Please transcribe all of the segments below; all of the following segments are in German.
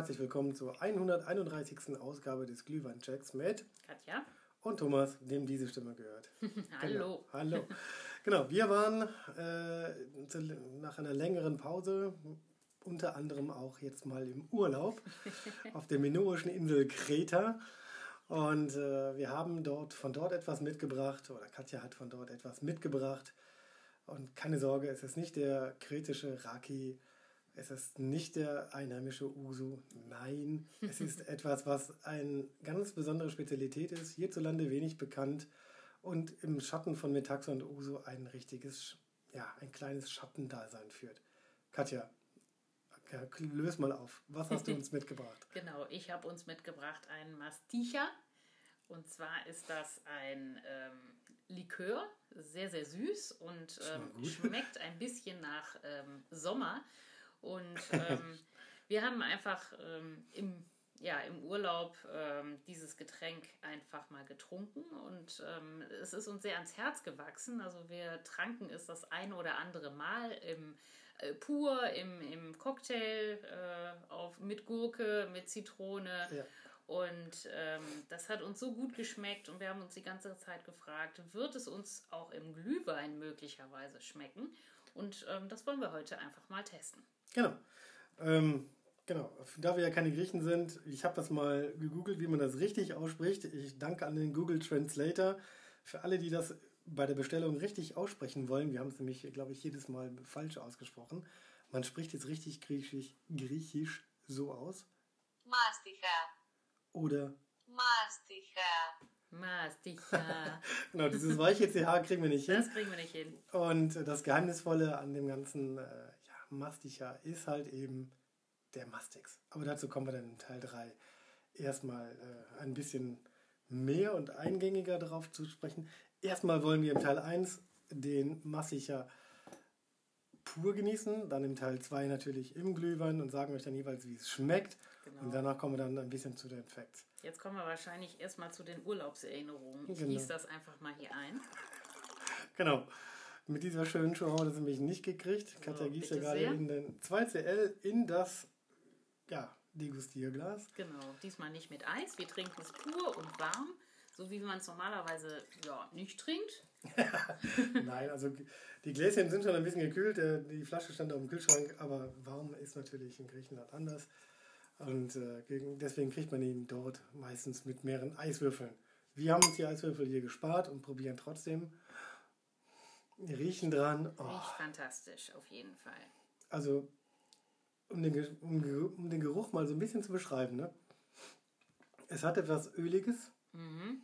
Herzlich willkommen zur 131. Ausgabe des Glühwein-Checks mit Katja. und Thomas, dem diese Stimme gehört. Hallo. Genau. Hallo. Genau, wir waren äh, zu, nach einer längeren Pause, unter anderem auch jetzt mal im Urlaub, auf der minoischen Insel Kreta. Und äh, wir haben dort von dort etwas mitgebracht, oder Katja hat von dort etwas mitgebracht. Und keine Sorge, es ist nicht der kretische Raki, es ist nicht der einheimische Usu. Nein, es ist etwas, was eine ganz besondere Spezialität ist, hierzulande wenig bekannt und im Schatten von Metaxa und Usu ein richtiges, ja, ein kleines Schattendasein führt. Katja, ja, löse mal auf. Was hast du uns mitgebracht? Genau, ich habe uns mitgebracht einen Masticha. Und zwar ist das ein ähm, Likör, sehr, sehr süß und ähm, schmeckt ein bisschen nach ähm, Sommer. Und ähm, wir haben einfach ähm, im, ja, im Urlaub ähm, dieses Getränk einfach mal getrunken und ähm, es ist uns sehr ans Herz gewachsen. Also wir tranken es das ein oder andere Mal im äh, pur, im, im Cocktail, äh, auf, mit Gurke, mit Zitrone. Ja. Und ähm, das hat uns so gut geschmeckt und wir haben uns die ganze Zeit gefragt, wird es uns auch im Glühwein möglicherweise schmecken? Und ähm, das wollen wir heute einfach mal testen. Genau. Ähm, genau. Da wir ja keine Griechen sind, ich habe das mal gegoogelt, wie man das richtig ausspricht. Ich danke an den Google Translator. Für alle, die das bei der Bestellung richtig aussprechen wollen, wir haben es nämlich, glaube ich, jedes Mal falsch ausgesprochen. Man spricht jetzt richtig griechisch, griechisch so aus. Masticha. Oder. Masticha. Masticha. genau, dieses weiche CH kriegen wir nicht hin. Das kriegen wir nicht hin. Und das Geheimnisvolle an dem ganzen äh, ja, Masticha ist halt eben der Mastix. Aber dazu kommen wir dann in Teil 3 erstmal äh, ein bisschen mehr und eingängiger darauf zu sprechen. Erstmal wollen wir im Teil 1 den Masticha pur genießen, dann im Teil 2 natürlich im Glühwein und sagen euch dann jeweils, wie es schmeckt. Genau. Und danach kommen wir dann ein bisschen zu den Facts. Jetzt kommen wir wahrscheinlich erstmal zu den Urlaubserinnerungen. Ich Genau. gieße das einfach mal hier ein. Genau. Mit dieser schönen Show haben wir das nämlich nicht gekriegt. Katja gießt ja gerade sehr. in den 2CL in das ja, Degustierglas. Genau, diesmal nicht mit Eis. Wir trinken es pur und warm, so wie man es normalerweise ja, nicht trinkt. Nein, also die Gläschen sind schon ein bisschen gekühlt. äh, Die Flasche stand auf dem Kühlschrank, aber warm ist natürlich in Griechenland anders. Und äh, deswegen kriegt man ihn dort meistens mit mehreren Eiswürfeln. Wir haben uns die Eiswürfel hier gespart und probieren trotzdem. Riechen dran. Oh, Riecht fantastisch, auf jeden Fall. also, um den, um, um den Geruch mal so ein bisschen zu beschreiben, ne? Es hat etwas Öliges. Mhm.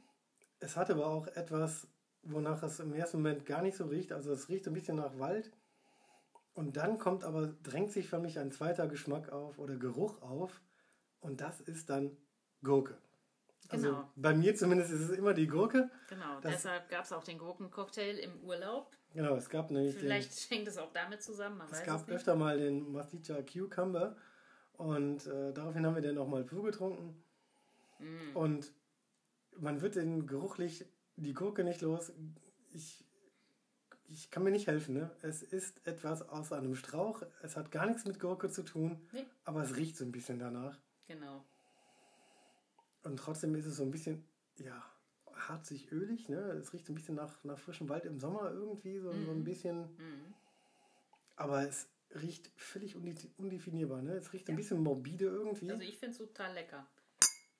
Es hat aber auch etwas, wonach es im ersten Moment gar nicht so riecht. Also es riecht ein bisschen nach Wald. Und dann kommt aber, drängt sich für mich ein zweiter Geschmack auf oder Geruch auf. Und das ist dann Gurke. Also Genau. bei mir zumindest ist es immer die Gurke. Genau, Das- deshalb gab es auch den Gurkencocktail im Urlaub. Genau, es gab nämlich den, Vielleicht hängt es auch damit zusammen, es gab es öfter mal den Masticha Cucumber. Und äh, daraufhin haben wir den nochmal pur getrunken. Mm. Und man wird den geruchlich die Gurke nicht los. Ich, ich kann mir nicht helfen. Ne? Es ist etwas aus einem Strauch. Es hat gar nichts mit Gurke zu tun, Nee. aber es riecht so ein bisschen danach. Genau. Und trotzdem ist es so ein bisschen, ja, harzig ölig. Ne? Es riecht so ein bisschen nach, nach frischem Wald im Sommer irgendwie, so, so ein bisschen. Mhm. Aber es riecht völlig undefinierbar. Ne? Es riecht ein bisschen morbide irgendwie. Also ich finde es total lecker.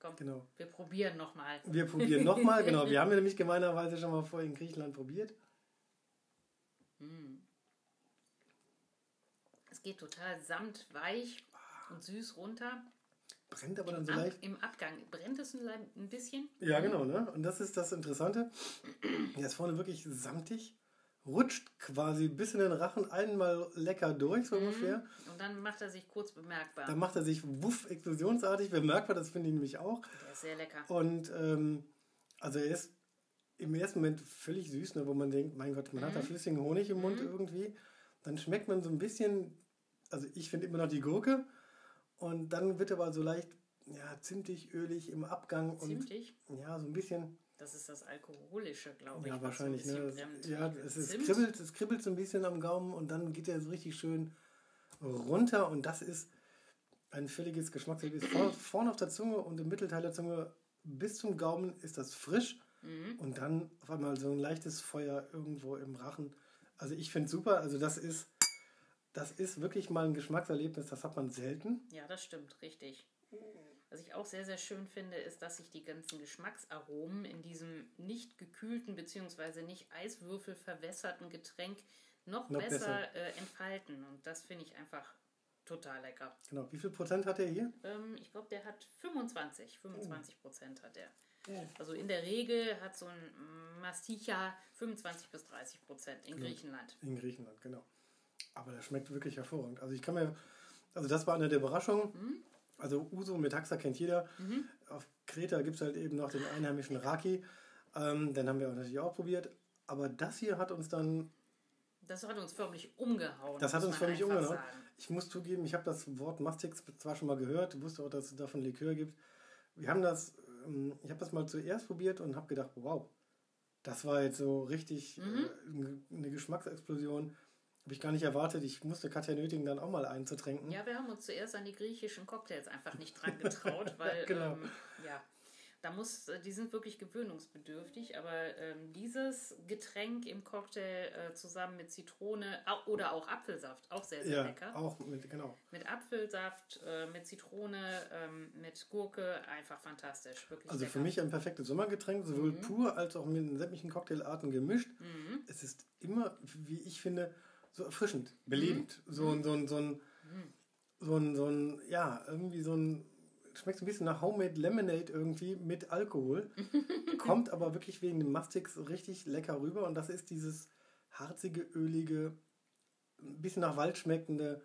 Komm, genau. wir probieren nochmal. Wir probieren nochmal. Genau, wir haben ja nämlich gemeinerweise schon mal vorher in Griechenland probiert. Mm. Es geht total samtweich und süß runter. Brennt aber dann so Ab, leicht. Im Abgang brennt es ein, bisschen. Ja, genau, ne? Und das ist das Interessante. Er ist vorne wirklich samtig, rutscht quasi bis in den Rachen einmal lecker durch, so ungefähr. Und dann macht er sich kurz bemerkbar. Dann macht er sich wuff explosionsartig bemerkbar, das finde ich nämlich auch. Der ist sehr lecker. Und ähm, also er ist im ersten Moment völlig süß, ne, wo man denkt, mein Gott, man hat da flüssigen Honig im Mund irgendwie. Dann schmeckt man so ein bisschen, also ich finde immer noch die Gurke. Und dann wird aber so leicht, ja, zimtig, ölig im Abgang Zimtig. und ja, so ein bisschen Das ist das Alkoholische, glaube ich. Ja, was wahrscheinlich. So Ne? Es, brennt. ja, es, ist, Zimt. kribbelt, es kribbelt so ein bisschen am Gaumen und dann geht er so richtig schön runter und das ist ein völliges Geschmackserlebnis. Vorne, vorne auf der Zunge und im Mittelteil der Zunge bis zum Gaumen ist das frisch Mhm. und dann auf einmal so ein leichtes Feuer irgendwo im Rachen. Also ich finde super. Also das ist, das ist wirklich mal ein Geschmackserlebnis, das hat man selten. Ja, das stimmt, richtig. Was ich auch sehr, sehr schön finde, ist, dass sich die ganzen Geschmacksaromen in diesem nicht gekühlten bzw. nicht Eiswürfel verwässerten Getränk noch, Noch besser, besser. Äh, entfalten. Und das finde ich einfach total lecker. Genau. Wie viel Prozent hat er hier? Ähm, ich glaube, der hat 25. 25 Prozent hat er. Ja. Also in der Regel hat so ein Masticha 25 bis 30 Prozent in Griechenland. In Griechenland, genau. Aber das schmeckt wirklich hervorragend. Also ich kann mir, also das war eine der Überraschungen. Also Uso mit Haxa kennt jeder. Auf Kreta gibt es halt eben noch den einheimischen Raki. Ähm, den haben wir natürlich auch probiert. Aber das hier hat uns dann, Das hat uns förmlich umgehauen. das hat uns einfach umgehauen. sagen. Ich muss zugeben, ich habe das Wort Mastix zwar schon mal gehört, wusste auch, dass es davon Likör gibt. Wir haben das, ähm, ich habe das mal zuerst probiert und habe gedacht, wow, das war jetzt so richtig äh, eine Geschmacksexplosion. Habe ich gar nicht erwartet. Ich musste Katja nötigen, dann auch mal einzutrinken. Ja, wir haben uns zuerst an die griechischen Cocktails einfach nicht dran getraut, weil Genau. ähm, ja, da muss, äh, die sind wirklich gewöhnungsbedürftig, aber ähm, dieses Getränk im Cocktail äh, zusammen mit Zitrone au- oder auch Apfelsaft, auch sehr, sehr Ja, lecker. auch mit, genau. Mit Apfelsaft, äh, mit Zitrone, ähm, mit Gurke, einfach fantastisch. Wirklich Also lecker. für mich ein perfektes Sommergetränk, sowohl Mhm. pur als auch mit den sämtlichen Cocktailarten gemischt. Es ist immer, wie ich finde, so erfrischend, belebend. Mhm. So, ein, so, ein, so, ein, so ein, so ein, ja, irgendwie so ein, schmeckt so ein bisschen nach Homemade Lemonade irgendwie mit Alkohol. kommt aber wirklich wegen dem Mastix richtig lecker rüber und das ist dieses harzige, ölige, ein bisschen nach Wald schmeckende,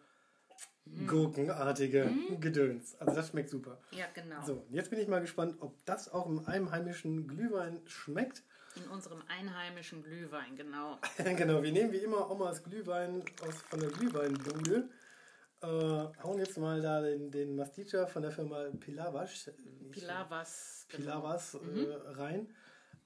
Mhm. gurkenartige Gedöns. Also das schmeckt super. Ja, genau. So, jetzt bin ich mal gespannt, ob das auch im einheimischen Glühwein schmeckt. In unserem einheimischen Glühwein, genau. genau, wir nehmen wie immer Omas Glühwein aus, von der Glühweinbude. Äh, hauen jetzt mal da den, den Masticha von der Firma Pilavas, Pilavas. genau. Pilavas äh, rein.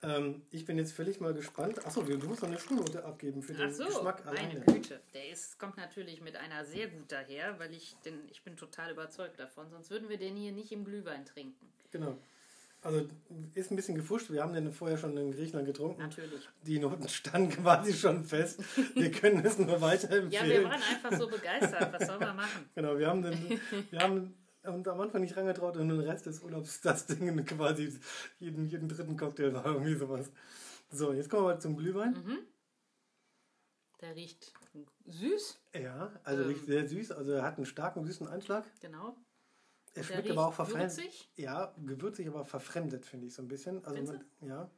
Ähm, ich bin jetzt völlig mal gespannt. Achso, du musst noch eine Schulnote abgeben für den Ach so, Geschmack meine alleine. Güte. Der ist, kommt natürlich mit einer sehr gut daher, weil ich, den, ich bin total überzeugt davon. Sonst würden wir den hier nicht im Glühwein trinken. Genau. Also ist ein bisschen gefuscht. Wir haben den vorher schon in Griechenland getrunken. Natürlich. Die Noten standen quasi schon fest. Wir können es nur weiterempfehlen. Ja, wir waren einfach so begeistert. Was soll man machen? Genau, wir haben, den, wir haben uns am Anfang nicht rangetraut und den Rest des Urlaubs das Ding quasi jeden, jeden dritten Cocktail war irgendwie sowas. So, jetzt kommen wir mal zum Glühwein. Mhm. Der riecht süß, Ja, also Ähm. riecht sehr süß. Also er hat einen starken, süßen Einschlag. genau. Er schmeckt riecht aber auch verfremdet. würzig. Ja, gewürzig, aber verfremdet, finde ich so ein bisschen. Also man, ja.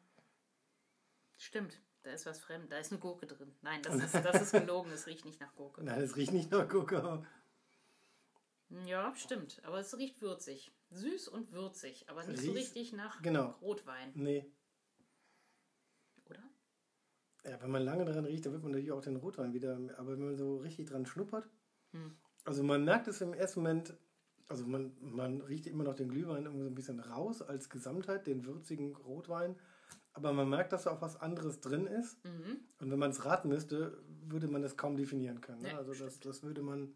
Stimmt, da ist was fremd. Da ist eine Gurke drin. Nein, das ist, das ist gelogen. Es riecht nicht nach Gurke. Nein, es riecht nicht nach Gurke, Ja, stimmt. Aber es riecht würzig. Süß und würzig, aber nicht so Riecht- richtig nach genau. Rotwein, nee. oder? Ja, wenn man lange dran riecht, dann wird man natürlich auch den Rotwein wieder. Aber wenn man so richtig dran schnuppert, Hm. also man merkt es im ersten Moment, also man, man riecht immer noch den Glühwein irgendwie so ein bisschen raus als Gesamtheit, den würzigen Rotwein. Aber man merkt, dass da auch was anderes drin ist. Mhm. Und wenn man es raten müsste, würde man das kaum definieren können. Ne? Nee, also das, das würde man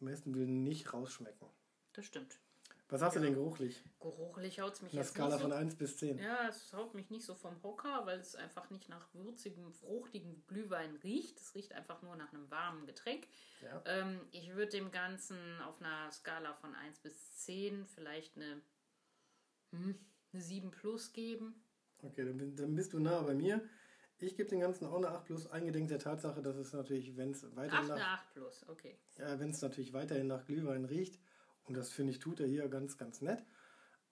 im besten Willen nicht rausschmecken. Das stimmt. Was du Ja. denn geruchlich? Geruchlich haut es mich In der jetzt Skala nicht so von 1 bis 10. Ja, es haut mich nicht so vom Hocker, weil es einfach nicht nach würzigem, fruchtigem Glühwein riecht. Es riecht einfach nur nach einem warmen Getränk. Ja. Ähm, ich würde dem Ganzen auf einer Skala von 1 bis 10 vielleicht eine, hm, eine 7 plus geben. Okay, dann, bist du nah bei mir. Ich gebe den Ganzen auch eine 8 plus, eingedenk der Tatsache, dass es natürlich, wenn es Ach, weiterhin eine nach, 8 plus, okay. ja, wenn es natürlich weiterhin nach Glühwein riecht, und das finde ich, tut er hier ganz, ganz nett.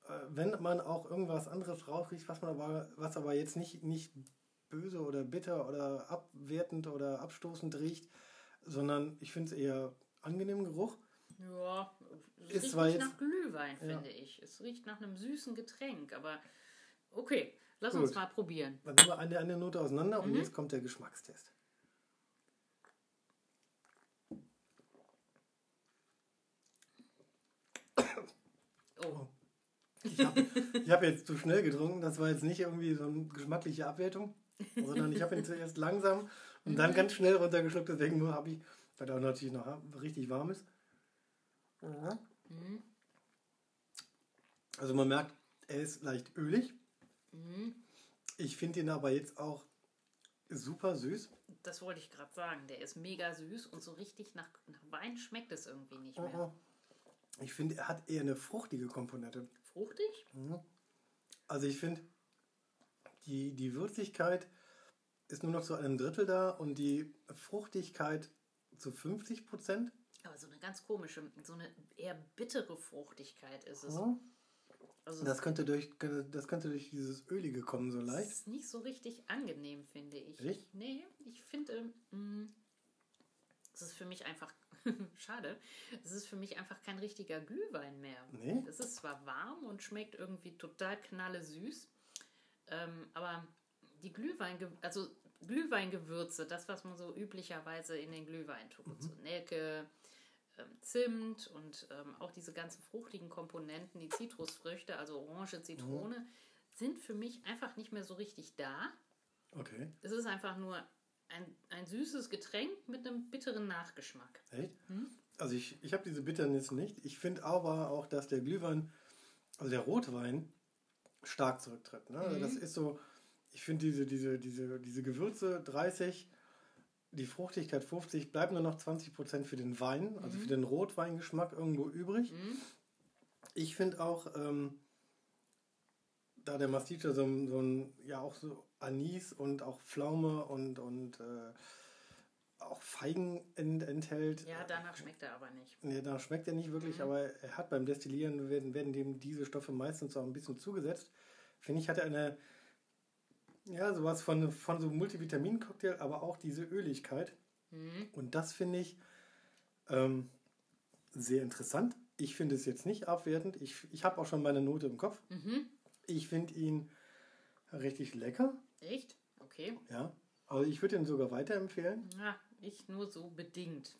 Äh, wenn man auch irgendwas anderes rauskriegt, was man aber, was aber jetzt nicht, nicht böse oder bitter oder abwertend oder abstoßend riecht, sondern ich finde es eher angenehmen Geruch. Ja, es Ist riecht nicht jetzt- nach Glühwein, Ja. finde ich. Es riecht nach einem süßen Getränk, aber okay, lass Gut. uns mal probieren. Dann nehmen wir eine, eine Note auseinander und Mhm. jetzt kommt der Geschmackstest. Oh, Ich habe hab jetzt zu schnell getrunken. Das war jetzt nicht irgendwie so eine geschmackliche Abwertung, sondern ich habe ihn zuerst langsam und dann ganz schnell runtergeschluckt. Deswegen habe ich, weil er auch natürlich noch richtig warm ist. Also man merkt, er ist leicht ölig. Mhm. Ich finde ihn aber jetzt auch super süß. Das wollte ich gerade sagen. Der ist mega süß und so richtig nach, nach Wein schmeckt es irgendwie nicht Oh, mehr. Ich finde, er hat eher eine fruchtige Komponente. Fruchtig? Also ich finde, die, die Würzigkeit ist nur noch zu einem Drittel da und die Fruchtigkeit zu 50 Prozent. Aber so eine ganz komische, so eine eher bittere Fruchtigkeit ist es. Ja. Also Das könnte durch, das könnte durch dieses Ölige kommen, so leicht. ist nicht so richtig angenehm, finde ich. Echt? Nee, ich finde, mm, es ist für mich einfach, schade, es ist für mich einfach kein richtiger Glühwein mehr. Nee? Es ist zwar warm und schmeckt irgendwie total knalle süß, ähm, aber die Glühwein, also Glühweingewürze, das, was man so üblicherweise in den Glühwein tut, Mhm. so Nelke, ähm, Zimt und ähm, auch diese ganzen fruchtigen Komponenten, die Zitrusfrüchte, also Orange, Zitrone, Mhm. sind für mich einfach nicht mehr so richtig da. Okay. Es ist einfach nur ein, ein süßes Getränk mit einem bitteren Nachgeschmack. Echt? Hm? Also ich, ich habe diese Bitternis nicht. Ich finde aber auch, dass der Glühwein, also der Rotwein, stark zurücktritt. Ne? Also Mhm. das ist so, ich finde diese, diese, diese, diese Gewürze 30, die Fruchtigkeit 50, bleiben nur noch 20% für den Wein, also für den Rotweingeschmack irgendwo übrig. Mhm. Ich finde auch, ähm, da der Masticha so, ein- so ein, ja auch so Anis und auch Pflaume und, und äh, auch Feigen ent, enthält. Ja, danach schmeckt er aber nicht. Nee, da schmeckt er nicht wirklich, Mhm. aber er hat beim Destillieren werden, werden dem diese Stoffe meistens auch ein bisschen zugesetzt. Finde ich, hat er eine, ja, sowas von, von so einem Multivitamin-Cocktail, aber auch diese Öligkeit. Mhm. Und das finde ich ähm, sehr interessant. Ich finde es jetzt nicht abwertend. Ich, ich habe auch schon meine Note im Kopf. Mhm. Ich finde ihn richtig lecker. Echt? Okay. Ja. Also ich würde ihn sogar weiterempfehlen. Ja, ich nur so bedingt.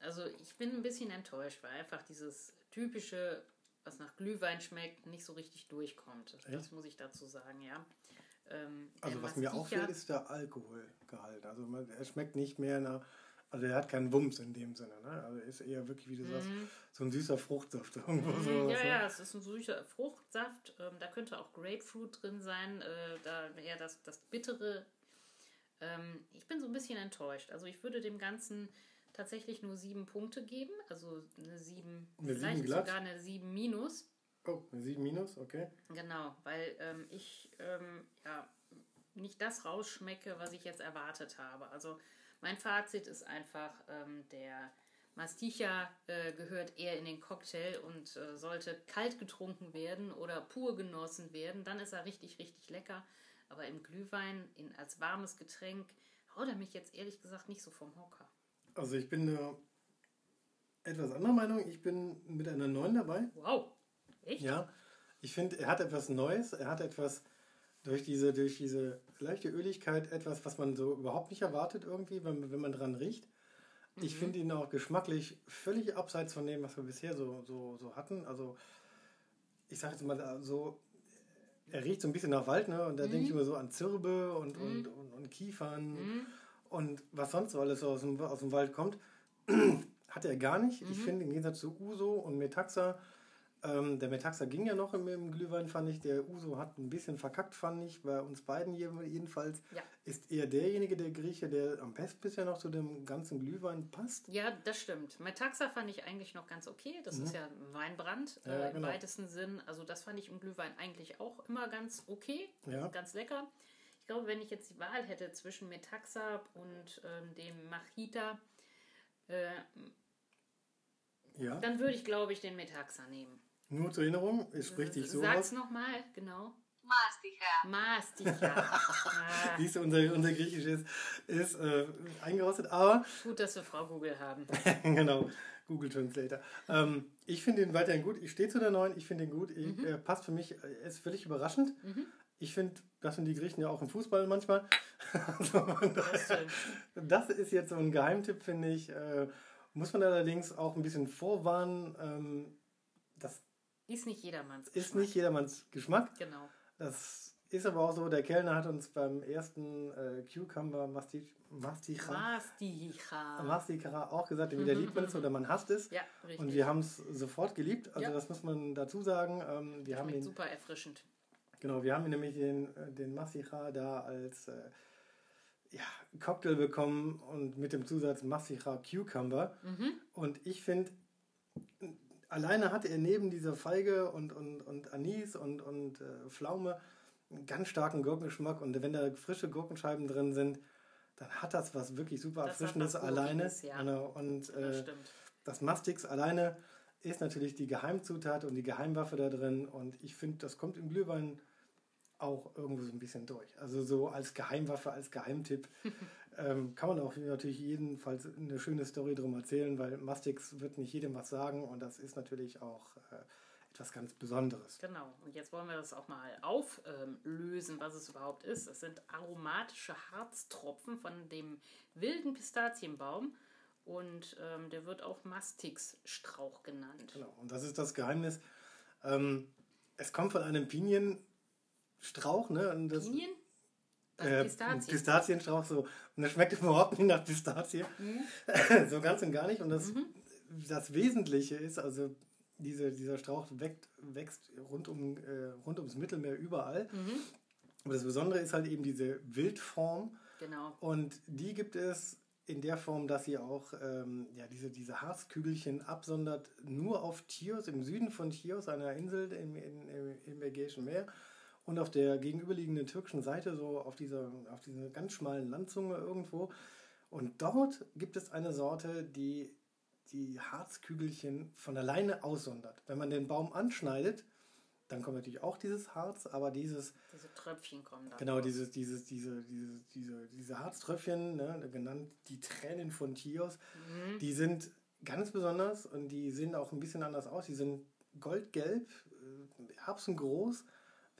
Also ich bin ein bisschen enttäuscht, weil einfach dieses typische, was nach Glühwein schmeckt, nicht so richtig durchkommt. Das Echt? muss ich dazu sagen, ja. Ähm, Also der was mir auffällt, ist der Alkoholgehalt. Also man, er schmeckt nicht mehr nach, also er hat keinen Wumms in dem Sinne. Ne? Also er ist eher wirklich, wie du sagst, so ein süßer Fruchtsaft. Irgendwo Mhm, sowas, ja, ne? ja, es ist ein süßer Fruchtsaft. Ähm, da könnte auch Grapefruit drin sein. Äh, da eher das, das Bittere. Ähm, ich bin so ein bisschen enttäuscht. Also ich würde dem Ganzen tatsächlich nur sieben Punkte geben. Also eine sieben, Eine vielleicht sieben sogar eine sieben minus. Oh, eine 7 minus, okay. Genau, weil ähm, ich ähm, ja, nicht das rausschmecke, was ich jetzt erwartet habe. Also mein Fazit ist einfach, ähm, der Masticha äh, gehört eher in den Cocktail und äh, sollte kalt getrunken werden oder pur genossen werden. Dann ist er richtig, richtig lecker. Aber im Glühwein in, als warmes Getränk haut er mich jetzt ehrlich gesagt nicht so vom Hocker. Also ich bin da etwas anderer Meinung. Ich bin mit einer 9 dabei. Wow, echt? Ja, ich finde, er hat etwas Neues. Er hat etwas durch diese, durch diese leichte Öligkeit, etwas, was man so überhaupt nicht erwartet irgendwie, wenn, wenn man dran riecht. Ich finde ihn auch geschmacklich völlig abseits von dem, was wir bisher so, so, so hatten. Also ich sage jetzt mal so, er riecht so ein bisschen nach Wald, ne? Und da denke ich immer so an Zirbe und, und, und, und Kiefern und was sonst so alles so aus dem, aus dem Wald kommt. Hat er gar nicht. Ich finde, im Gegensatz zu Uso und Metaxa, ähm, der Metaxa ging ja noch im, im Glühwein, fand ich. Der Uso hat ein bisschen verkackt, fand ich. Bei uns beiden je- jedenfalls Ja. ist eher derjenige, der Grieche, der am besten bisher noch zu dem ganzen Glühwein passt. Ja, das stimmt. Metaxa fand ich eigentlich noch ganz okay. Das ist ja ein Weinbrand Mhm. Ja, äh, im genau. weitesten Sinn. Also das fand ich im Glühwein eigentlich auch immer ganz okay, Ja. ganz lecker. Ich glaube, wenn ich jetzt die Wahl hätte zwischen Metaxa und ähm, dem Machita, äh, Ja. dann würde ich, glaube ich, den Metaxa nehmen. Nur zur Erinnerung, es äh, spricht dich also so. Sag's nochmal, genau. Mastika. Masticha. Ah. Siehst du, unser, unser Griechisch ist, ist äh, eingerostet, aber. Gut, dass wir Frau Google haben. genau, Google Translator. Ähm, ich finde ihn weiterhin gut. Ich stehe zu der neuen, ich finde ihn gut. Mhm. Äh, passt für mich, er ist völlig überraschend. Mhm. Ich finde, das sind die Griechen ja auch im Fußball manchmal. also das, das, ist jetzt so ein Geheimtipp, finde ich. Äh, muss man allerdings auch ein bisschen vorwarnen. Ähm, ist nicht jedermanns ist Geschmack. nicht jedermanns Geschmack. Genau. Das ist aber auch so, der Kellner hat uns beim ersten äh, Cucumber Masti Masticha, Masticha. Masticha auch gesagt, entweder liebt man es oder man hasst es. Ja, richtig. Und wir haben es sofort geliebt. Also Ja. das muss man dazu sagen. Ähm, wir haben Schmeckt ihn, super erfrischend. genau, wir haben nämlich den, äh, den Masticha da als äh, ja, Cocktail bekommen und mit dem Zusatz Masticha Cucumber. Mhm. Und ich finde, alleine hat er neben dieser Feige und, und, und Anis und, und äh, Pflaume einen ganz starken Gurkengeschmack. Und wenn da frische Gurkenscheiben drin sind, dann hat das was wirklich super Das Erfrischendes alleine. Ja. Genau. Und Das äh, das Mastix alleine ist natürlich die Geheimzutat und die Geheimwaffe da drin. Und ich finde, das kommt im Glühwein auch irgendwo so ein bisschen durch. Also so als Geheimwaffe, als Geheimtipp ähm, kann man auch natürlich jedenfalls eine schöne Story drum erzählen, weil Mastix wird nicht jedem was sagen und das ist natürlich auch äh, etwas ganz Besonderes. Genau. Und jetzt wollen wir das auch mal auflösen, was es überhaupt ist. Es sind aromatische Harztropfen von dem wilden Pistazienbaum. Und ähm, der wird auch Mastixstrauch genannt. Genau. Und das ist das Geheimnis. Ähm, es kommt von einem Pinienstrauch, ne? Und das, Pinien? Das Äh, Pistazien. Pistazienstrauch so. Und das schmeckt überhaupt nicht nach Pistazie. Mhm. so ganz und gar nicht. Und das, das Wesentliche ist, also diese, dieser Strauch wächst, wächst rund, um, äh, rund ums Mittelmeer überall. Mhm. Aber das Besondere ist halt eben diese Wildform. Genau. Und die gibt es in der Form, dass sie auch ähm, ja, diese, diese Harzkügelchen absondert, nur auf Chios, im Süden von Chios, einer Insel im, im, im Ägäischen Meer. Und auf der gegenüberliegenden türkischen Seite, so auf dieser, auf dieser ganz schmalen Landzunge irgendwo. Und dort gibt es eine Sorte, die die Harzkügelchen von alleine aussondert. Wenn man den Baum anschneidet, dann kommt natürlich auch dieses Harz, aber dieses Diese Tröpfchen kommen da. Genau, dieses, dieses, diese, diese, diese, diese Harztröpfchen, ne, genannt die Tränen von Chios, Mhm. die sind ganz besonders und die sehen auch ein bisschen anders aus. Die sind goldgelb, äh, erbsengroß,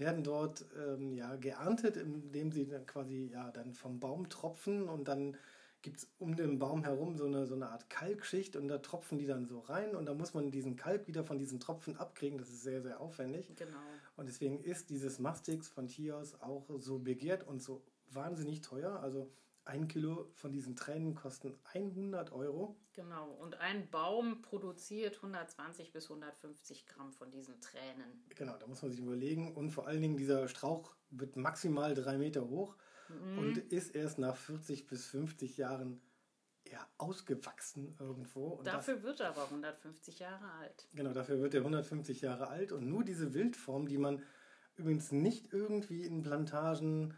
werden dort ähm, ja, geerntet, indem sie dann quasi ja, dann vom Baum tropfen und dann gibt es um den Baum herum so eine, so eine Art Kalkschicht und da tropfen die dann so rein und da muss man diesen Kalk wieder von diesen Tropfen abkriegen. Das ist sehr, sehr aufwendig. Genau. Und deswegen ist dieses Mastix von Chios auch so begehrt und so wahnsinnig teuer. Also ein Kilo von diesen Tränen kosten 100 Euro. Genau. Und ein Baum produziert 120 bis 150 Gramm von diesen Tränen. Genau, da muss man sich überlegen. Und vor allen Dingen, dieser Strauch wird maximal drei Meter hoch und ist erst nach 40 bis 50 Jahren ja, ausgewachsen irgendwo. Und das, Dafür wird er aber 150 Jahre alt. genau, dafür wird er 150 Jahre alt. Und nur diese Wildform, die man übrigens nicht irgendwie in Plantagen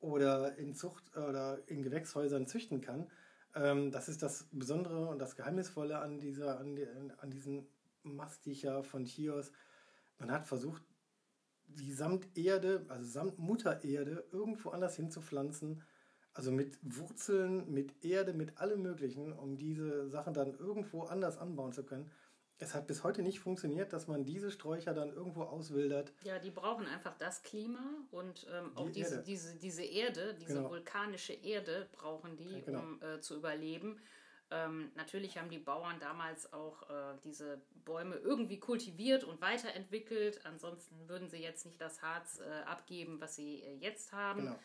oder in Zucht oder in Gewächshäusern züchten kann. Ähm, das ist das Besondere und das Geheimnisvolle an, dieser, an, die, an diesen Masticher von Chios. Man hat versucht, die samt Erde, also samt Muttererde, irgendwo anders hinzupflanzen. Also mit Wurzeln, mit Erde, mit allem Möglichen, um diese Sachen dann irgendwo anders anbauen zu können. Es hat bis heute nicht funktioniert, dass man diese Sträucher dann irgendwo auswildert. Ja, die brauchen einfach das Klima und ähm, auch Die diese, Erde. diese, diese Erde, diese Genau. vulkanische Erde brauchen die, Ja, genau. um äh, zu überleben. Ähm, natürlich haben die Bauern damals auch äh, diese Bäume irgendwie kultiviert und weiterentwickelt. Ansonsten würden sie jetzt nicht das Harz äh, abgeben, was sie äh, jetzt haben. Genau.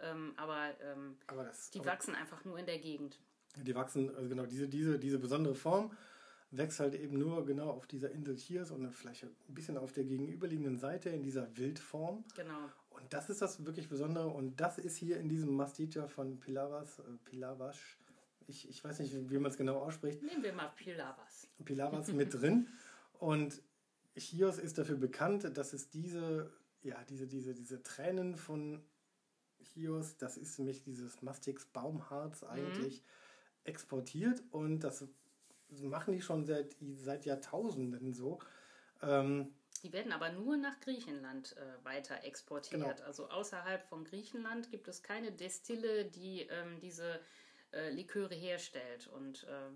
Ähm, aber ähm, Aber das, die aber wachsen einfach nur in der Gegend. die wachsen, also genau, diese, diese, diese besondere Form wächst halt eben nur genau auf dieser Insel Chios und vielleicht ein bisschen auf der gegenüberliegenden Seite in dieser Wildform. Genau. Und das ist das wirklich Besondere. Und das ist hier in diesem Masticha von Pilavas, äh, Pilavas, ich, ich weiß nicht, wie man es genau ausspricht, Nehmen wir mal Pilavas. Pilavas mit drin. Und Chios ist dafür bekannt, dass es diese, ja, diese, diese, diese Tränen von Chios, das ist nämlich dieses Mastix Baumharz eigentlich exportiert und das machen die schon seit, seit Jahrtausenden so. Ähm, Die werden aber nur nach Griechenland äh, weiter exportiert. Genau. Also außerhalb von Griechenland gibt es keine Destille, die ähm, diese äh, Liköre herstellt. Und äh,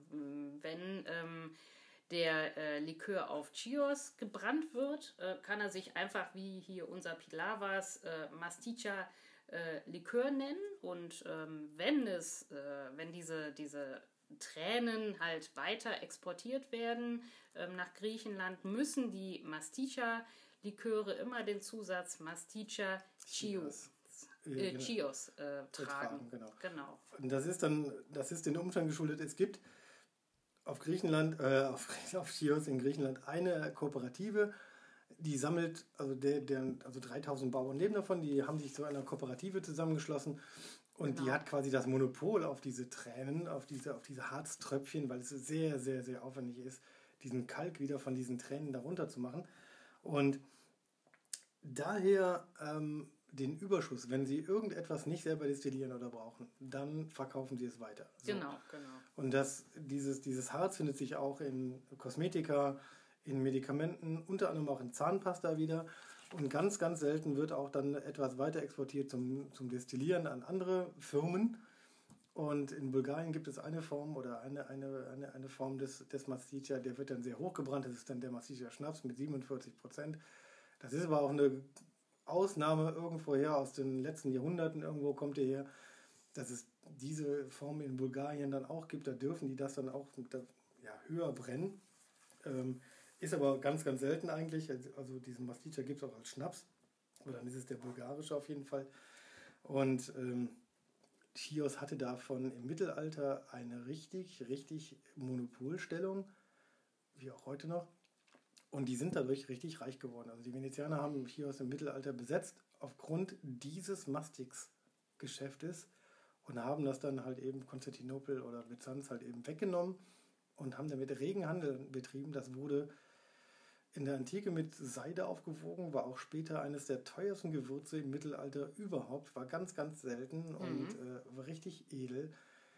wenn ähm, der äh, Likör auf Chios gebrannt wird, äh, kann er sich einfach wie hier unser Pilavas äh, Masticha äh, Likör nennen. Und ähm, wenn es, äh, wenn diese, diese Tränen halt weiter exportiert werden ähm, nach Griechenland, müssen die Masticha Liköre immer den Zusatz Masticha Chios, äh, genau. Chios äh, tragen. Tragen, genau. genau. Und das ist dann, das ist den Umstand geschuldet. Es gibt auf Griechenland, äh, auf, auf Chios in Griechenland eine Kooperative, die sammelt, also, der, der, also 3000 Bauern leben davon, die haben sich zu einer Kooperative zusammengeschlossen und die Genau. hat quasi das Monopol auf diese Tränen, auf diese, auf diese Harztröpfchen, weil es sehr, sehr, sehr aufwendig ist, diesen Kalk wieder von diesen Tränen darunter zu machen. Und daher ähm, den Überschuss, wenn sie irgendetwas nicht selber destillieren oder brauchen, dann verkaufen sie es weiter. So. Genau, genau. Und das, dieses, dieses Harz findet sich auch in Kosmetika, in Medikamenten, unter anderem auch in Zahnpasta wieder. Und ganz, ganz selten wird auch dann etwas weiter exportiert zum, zum Destillieren an andere Firmen. Und in Bulgarien gibt es eine Form oder eine, eine, eine, eine Form des, des Masticha, der wird dann sehr hochgebrannt. Das ist dann der Masticha Schnaps mit 47 Prozent. Das ist aber auch eine Ausnahme irgendwoher aus den letzten Jahrhunderten. Irgendwo kommt der her, dass es diese Form in Bulgarien dann auch gibt. Da dürfen die das dann auch ja, höher brennen. Ähm, ist aber ganz, ganz selten eigentlich. Also diesen Masticha gibt es auch als Schnaps. Aber dann ist es der bulgarische auf jeden Fall. Und ähm, Chios hatte davon im Mittelalter eine richtig, richtig Monopolstellung, wie auch heute noch. Und die sind dadurch richtig reich geworden. Also die Venezianer haben Chios im Mittelalter besetzt aufgrund dieses Mastix-Geschäftes und haben das dann halt eben Konstantinopel oder Byzanz halt eben weggenommen und haben damit regen Handel betrieben. Das wurde in der Antike mit Seide aufgewogen, war auch später eines der teuersten Gewürze im Mittelalter überhaupt, war ganz, ganz selten und äh, war richtig edel.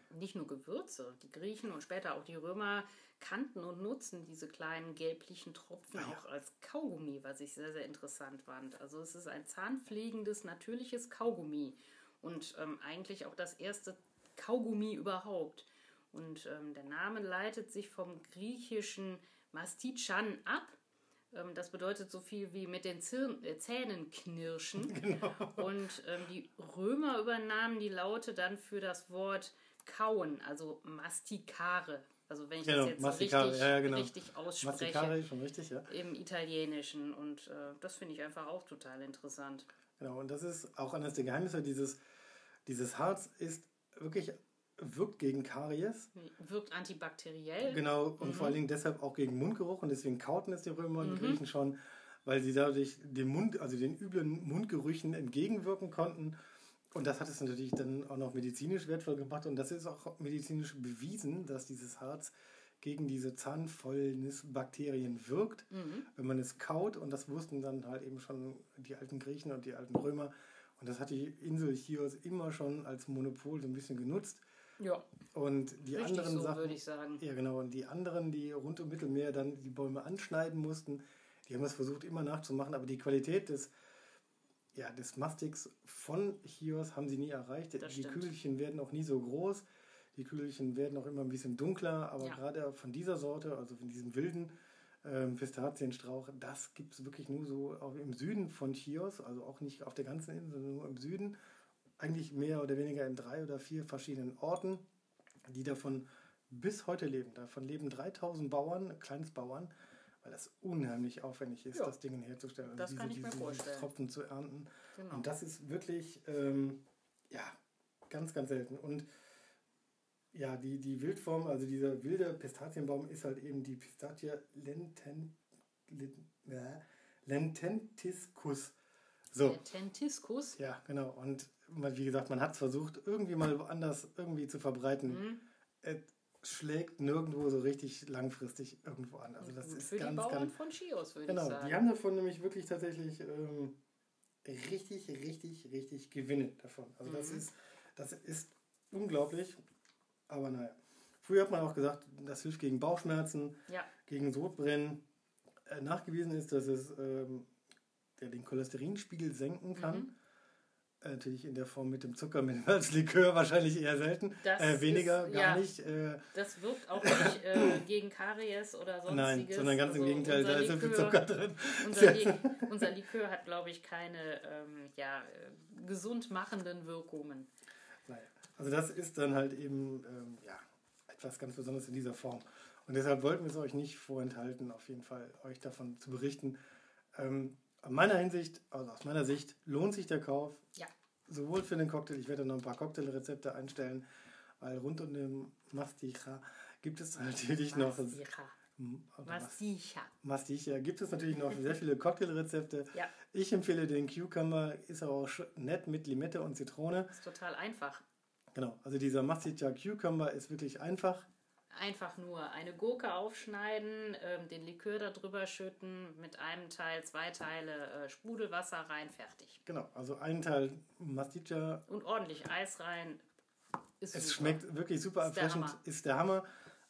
Nicht nur Gewürze. Die Griechen und später auch die Römer kannten und nutzen diese kleinen gelblichen Tropfen ja. auch als Kaugummi, was ich sehr, sehr interessant fand. Also es ist ein zahnpflegendes, natürliches Kaugummi und ähm, eigentlich auch das erste Kaugummi überhaupt. Und ähm, der Name leitet sich vom griechischen Mastichan ab. Ähm, das bedeutet so viel wie mit den äh, Zähnen knirschen. Genau. Und ähm, die Römer übernahmen die Laute dann für das Wort kauen, also masticare. Also wenn ich Genau, das jetzt masticare, richtig, ja, genau. richtig ausspreche Mastikare ist schon richtig, ja. im Italienischen. Und äh, das finde ich einfach auch total interessant. Genau, und das ist auch eines der Geheimnisse. Dieses, dieses Harz ist wirklich, wirkt gegen Karies. Wirkt antibakteriell. Genau, und vor allen Dingen deshalb auch gegen Mundgeruch. Und deswegen kauten es die Römer und Griechen schon, weil sie dadurch den Mund, also den üblen Mundgerüchen entgegenwirken konnten. Und das hat es natürlich dann auch noch medizinisch wertvoll gemacht. Und das ist auch medizinisch bewiesen, dass dieses Harz gegen diese Zahnfäulnisbakterien wirkt, wenn man es kaut. Und das wussten dann halt eben schon die alten Griechen und die alten Römer. Und das hat die Insel Chios immer schon als Monopol so ein bisschen genutzt. Ja, Und die richtig anderen so, Sachen, würde ich sagen. ja, genau. Und die anderen, die rund um Mittelmeer dann die Bäume anschneiden mussten, die haben das versucht immer nachzumachen, aber die Qualität des, ja, des Mastix von Chios haben sie nie erreicht. Das die stimmt. Kügelchen werden auch nie so groß. Die Kügelchen werden auch immer ein bisschen dunkler, aber Ja. gerade von dieser Sorte, also von diesem wilden ähm, Pistazienstrauch, das gibt es wirklich nur so auch im Süden von Chios, also auch nicht auf der ganzen Insel, sondern nur im Süden. Eigentlich mehr oder weniger in drei oder vier verschiedenen Orten, die davon bis heute leben. Davon leben 3000 Bauern, Kleinstbauern, weil das unheimlich aufwendig ist, Ja. das Ding herzustellen. Das ich mir vorstellen. Tropfen zu ernten. Genau. Und das ist wirklich, ähm, ja, ganz, ganz selten. Und ja, die, die Wildform, also dieser wilde Pistazienbaum ist halt eben die Pistacia lenten, lenten, lententiscus. So. Der Tentiskus. Ja, genau. Und wie gesagt, man hat es versucht, irgendwie mal woanders irgendwie zu verbreiten. Mhm. Es schlägt nirgendwo so richtig langfristig irgendwo an. Also das Gut ist für die ganz, Bauern ganz. von Chios, würde Genau, ich sagen. die haben davon nämlich wirklich tatsächlich ähm, richtig, richtig, richtig Gewinne davon. Also das Mhm. ist, das ist unglaublich. Aber naja. Früher hat man auch gesagt, das hilft gegen Bauchschmerzen, Ja, gegen Sodbrennen. Äh, nachgewiesen ist, dass es ähm, der den Cholesterinspiegel senken kann. Mhm. Natürlich in der Form mit dem Zucker, mit als Likör wahrscheinlich eher selten. Das Äh, weniger, ist- gar ja. nicht. Äh, das wirkt auch nicht äh, gegen Karies oder sonstiges. nein, sondern ganz im Also Gegenteil, da ist so viel Zucker drin. Unser, Li unser Likör hat, glaube ich, keine ähm, ja, äh, gesund machenden Wirkungen. Naja, also das ist dann halt eben ähm, ja, etwas ganz Besonderes in dieser Form. Und deshalb wollten wir es euch nicht vorenthalten, auf jeden Fall euch davon zu berichten. Ähm, meiner Hinsicht, also aus meiner Sicht, lohnt sich der Kauf. Ja. Sowohl für den Cocktail, ich werde noch ein paar Cocktailrezepte einstellen, weil rund um den Masticha gibt es natürlich noch. Masticha. Masticha. Masticha gibt es natürlich noch sehr viele Cocktailrezepte. Ja, Ich empfehle den Cucumber, ist aber auch nett mit Limette und Zitrone. ist total einfach. Genau, also dieser Masticha Cucumber ist wirklich einfach. Einfach nur eine Gurke aufschneiden, ähm, den Likör da drüber schütten, mit einem Teil, zwei Teile äh, Sprudelwasser rein, fertig. Genau, also ein Teil Masticha. Und ordentlich Eis rein. Ist Es super. schmeckt wirklich super Ist der erfrischend, Hammer. ist der Hammer.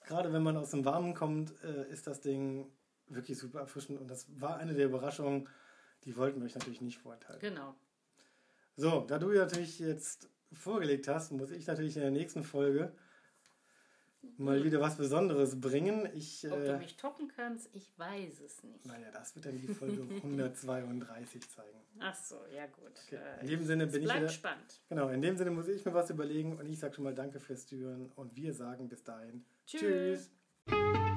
Gerade wenn man aus dem Warmen kommt, äh, ist das Ding wirklich super erfrischend. Und das war eine der Überraschungen, die wollten wir euch natürlich nicht vorenthalten. Genau. So, da du natürlich jetzt vorgelegt hast, muss ich natürlich in der nächsten Folge mal wieder was Besonderes bringen. Ich, Ob du äh, mich toppen kannst, ich weiß es nicht. naja, das wird dann die Folge 132 zeigen. Ach so, ja gut. Okay. Äh, In dem Sinne bin ich bleibt wieder, spannend. genau, in dem Sinne muss ich mir was überlegen und ich sage schon mal Danke fürs Zuhören und wir sagen bis dahin Tschüss. Tschüss.